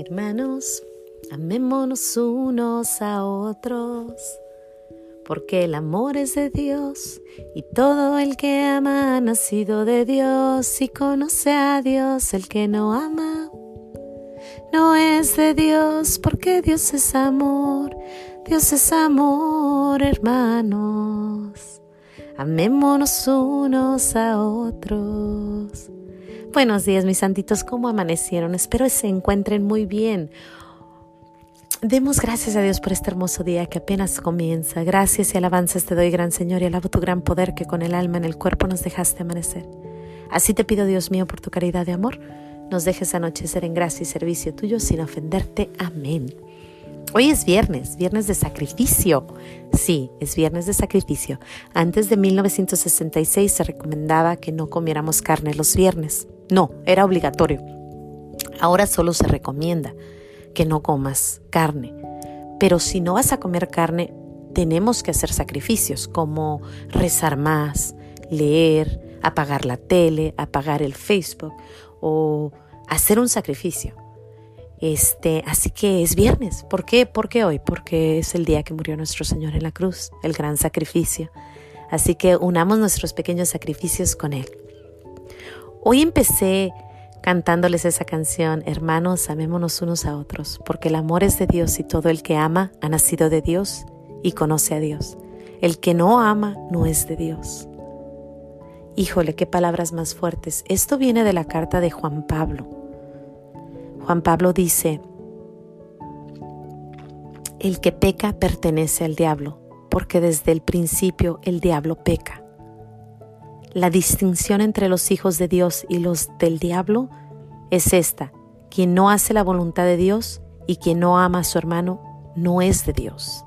Hermanos, amémonos unos a otros, porque el amor es de Dios y todo el que ama ha nacido de Dios y conoce a Dios el que no ama. No es de Dios porque Dios es amor, Dios es amor, hermanos. Amémonos unos a otros. Buenos días, mis santitos, ¿cómo amanecieron? Espero que se encuentren muy bien. Demos gracias a Dios por este hermoso día que apenas comienza. Gracias y alabanzas te doy, gran Señor, y alabo tu gran poder que con el alma en el cuerpo nos dejaste amanecer. Así te pido, Dios mío, por tu caridad de amor, nos dejes anochecer en gracia y servicio tuyo sin ofenderte. Amén. Hoy es viernes, viernes de sacrificio. Sí, es viernes de sacrificio. Antes de 1966 se recomendaba que no comiéramos carne los viernes. No, era obligatorio. Ahora solo se recomienda que no comas carne. Pero si no vas a comer carne, tenemos que hacer sacrificios como rezar más, leer, apagar la tele, apagar el Facebook o hacer un sacrificio. Este, así que es viernes. ¿Por qué? ¿Por qué hoy? Porque es el día que murió nuestro Señor en la cruz, el gran sacrificio. Así que unamos nuestros pequeños sacrificios con Él. Hoy empecé cantándoles esa canción, hermanos, amémonos unos a otros, porque el amor es de Dios y todo el que ama ha nacido de Dios y conoce a Dios. El que no ama no es de Dios. Híjole, qué palabras más fuertes. Esto viene de la carta de Juan Pablo. Juan Pablo dice, el que peca pertenece al diablo, porque desde el principio el diablo peca. La distinción entre los hijos de Dios y los del diablo es esta. Quien no hace la voluntad de Dios y quien no ama a su hermano no es de Dios.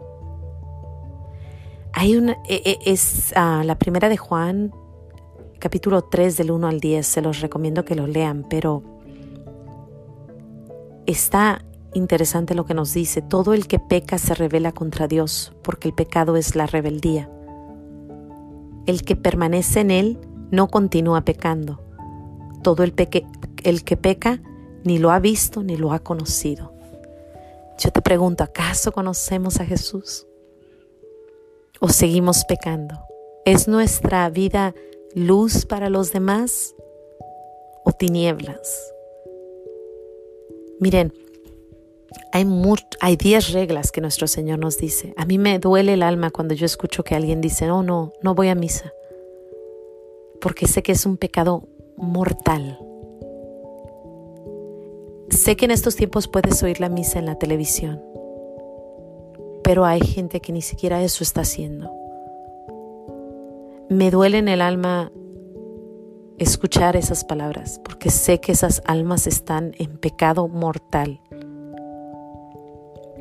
Hay una, e, e, es ah, la primera de Juan, capítulo 3 del 1 al 10, se los recomiendo que lo lean, pero está interesante lo que nos dice, todo el que peca se revela contra Dios, porque el pecado es la rebeldía. El que permanece en él no continúa pecando. Todo el, el que peca ni lo ha visto ni lo ha conocido. Yo te pregunto, ¿acaso conocemos a Jesús? ¿O seguimos pecando? ¿Es nuestra vida luz para los demás o tinieblas? Miren, hay, hay diez reglas que nuestro Señor nos dice. A mí me duele el alma cuando yo escucho que alguien dice, no, no, no voy a misa, porque sé que es un pecado mortal. Sé que en estos tiempos puedes oír la misa en la televisión, pero hay gente que ni siquiera eso está haciendo. Me duele en el alma escuchar esas palabras, porque sé que esas almas están en pecado mortal.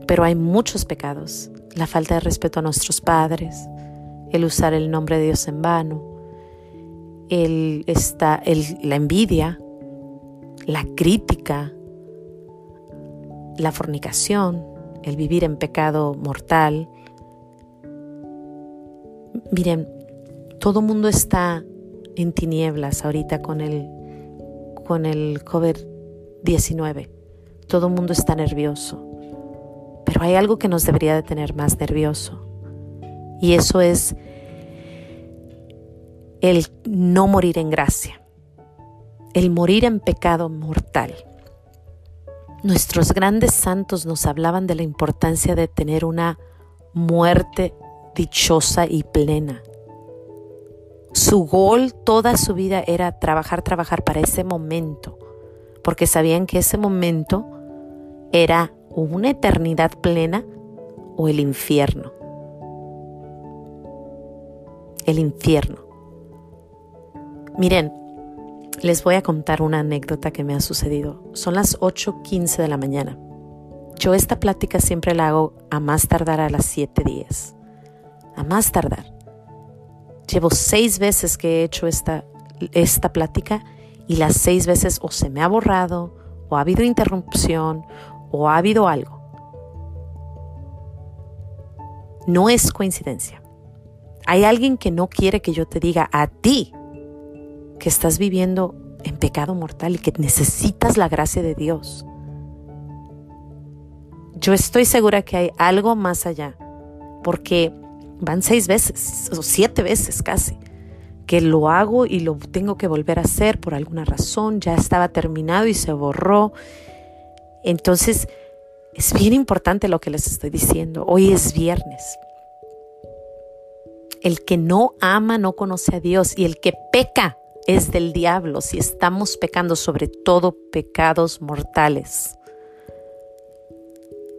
Pero hay muchos pecados, la falta de respeto a nuestros padres, el usar el nombre de Dios en vano, el, la envidia, la crítica, la fornicación, el vivir en pecado mortal. Miren, todo mundo está en tinieblas ahorita con el, con el COVID-19. Todo el mundo está nervioso. Pero hay algo que nos debería de tener más nervioso. Y eso es el no morir en gracia. El morir en pecado mortal. Nuestros grandes santos nos hablaban de la importancia de tener una muerte dichosa y plena. Su gol toda su vida era trabajar, trabajar para ese momento, porque sabían que ese momento era una eternidad plena o el infierno. El infierno. Miren, les voy a contar una anécdota que me ha sucedido. Son las 8.15 de la mañana. Yo esta plática siempre la hago a más tardar a las 7.10. A más tardar. Llevo seis veces que he hecho esta, esta plática y las seis veces o se me ha borrado o ha habido interrupción o ha habido algo. No es coincidencia. Hay alguien que no quiere que yo te diga a ti que estás viviendo en pecado mortal y que necesitas la gracia de Dios. yo estoy segura que hay algo más allá, porque van seis veces o siete veces casi que lo hago y lo tengo que volver a hacer por alguna razón, ya estaba terminado y se borró. Entonces, es bien importante lo que les estoy diciendo. Hoy es viernes. El que no ama no conoce a Dios y el que peca es del diablo si estamos pecando sobre todo pecados mortales.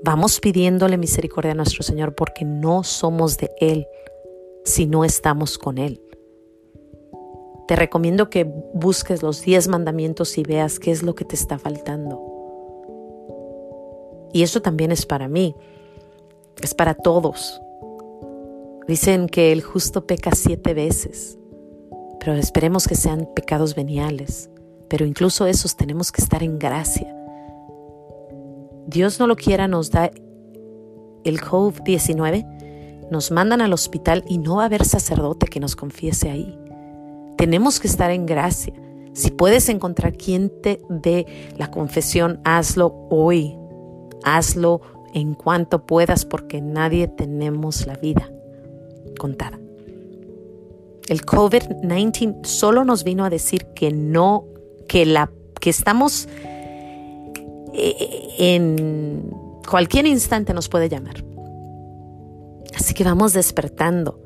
Vamos pidiéndole misericordia a nuestro Señor porque no somos de Él si no estamos con Él. Te recomiendo que busques los diez mandamientos y veas qué es lo que te está faltando. Y eso también es para mí, es para todos. Dicen que el justo peca siete veces, pero esperemos que sean pecados veniales. Pero incluso esos tenemos que estar en gracia. Dios no lo quiera, nos da el COVID-19, nos mandan al hospital y no va a haber sacerdote que nos confiese ahí. Tenemos que estar en gracia. Si puedes encontrar quien te dé la confesión, hazlo hoy. Hazlo en cuanto puedas porque nadie tenemos la vida contada. El COVID-19 solo nos vino a decir que no, que la que estamos en cualquier instante nos puede llamar. Así que vamos despertando.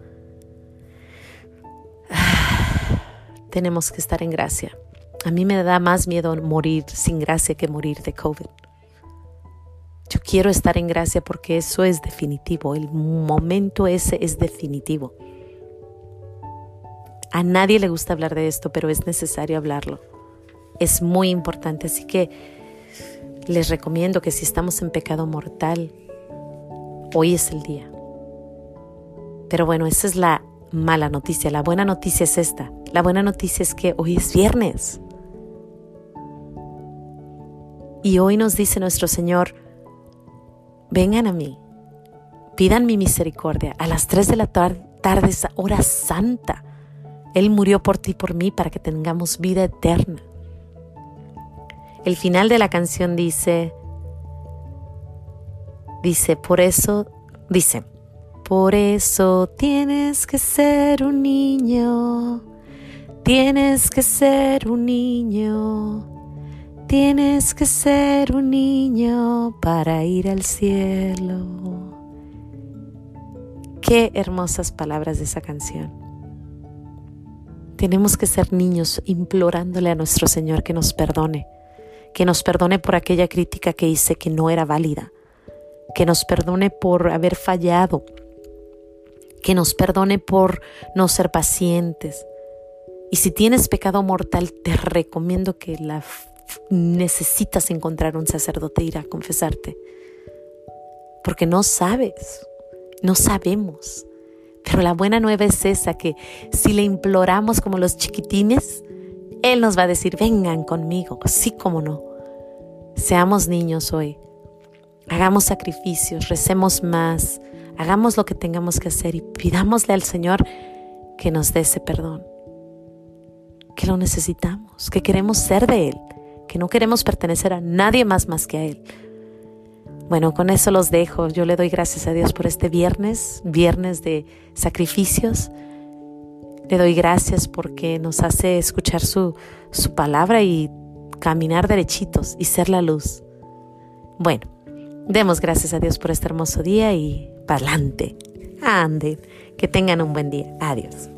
tenemos que estar en gracia. A mí me da más miedo morir sin gracia que morir de COVID. Yo quiero estar en gracia porque eso es definitivo, el momento ese es definitivo. A nadie le gusta hablar de esto, pero es necesario hablarlo. Es muy importante, así que les recomiendo que si estamos en pecado mortal, hoy es el día. Pero bueno, esa es la mala noticia. La buena noticia es esta. La buena noticia es que hoy es viernes. Y hoy nos dice nuestro Señor, vengan a mí, pidan mi misericordia. A las 3 de la tarde, esa hora santa. Él murió por ti y por mí para que tengamos vida eterna. El final de la canción dice, dice, por eso, dice, por eso tienes que ser un niño, tienes que ser un niño, tienes que ser un niño para ir al cielo. Qué hermosas palabras de esa canción. Tenemos que ser niños implorándole a nuestro Señor que nos perdone, que nos perdone por aquella crítica que hice que no era válida, que nos perdone por haber fallado que nos perdone por no ser pacientes. Y si tienes pecado mortal, te recomiendo que la necesitas encontrar un sacerdote e ir a confesarte. Porque no sabes, no sabemos. Pero la buena nueva es esa, que si le imploramos como los chiquitines, Él nos va a decir, vengan conmigo, así como no. Seamos niños hoy, hagamos sacrificios, recemos más, hagamos lo que tengamos que hacer y pidámosle al Señor que nos dé ese perdón, que lo necesitamos, que queremos ser de Él, que no queremos pertenecer a nadie más más que a Él. Bueno, con eso los dejo. Yo le doy gracias a Dios por este viernes, viernes de sacrificios. Le doy gracias porque nos hace escuchar su, su palabra y caminar derechitos y ser la luz. Bueno, demos gracias a Dios por este hermoso día y para adelante. Anden. Que tengan un buen día. Adiós.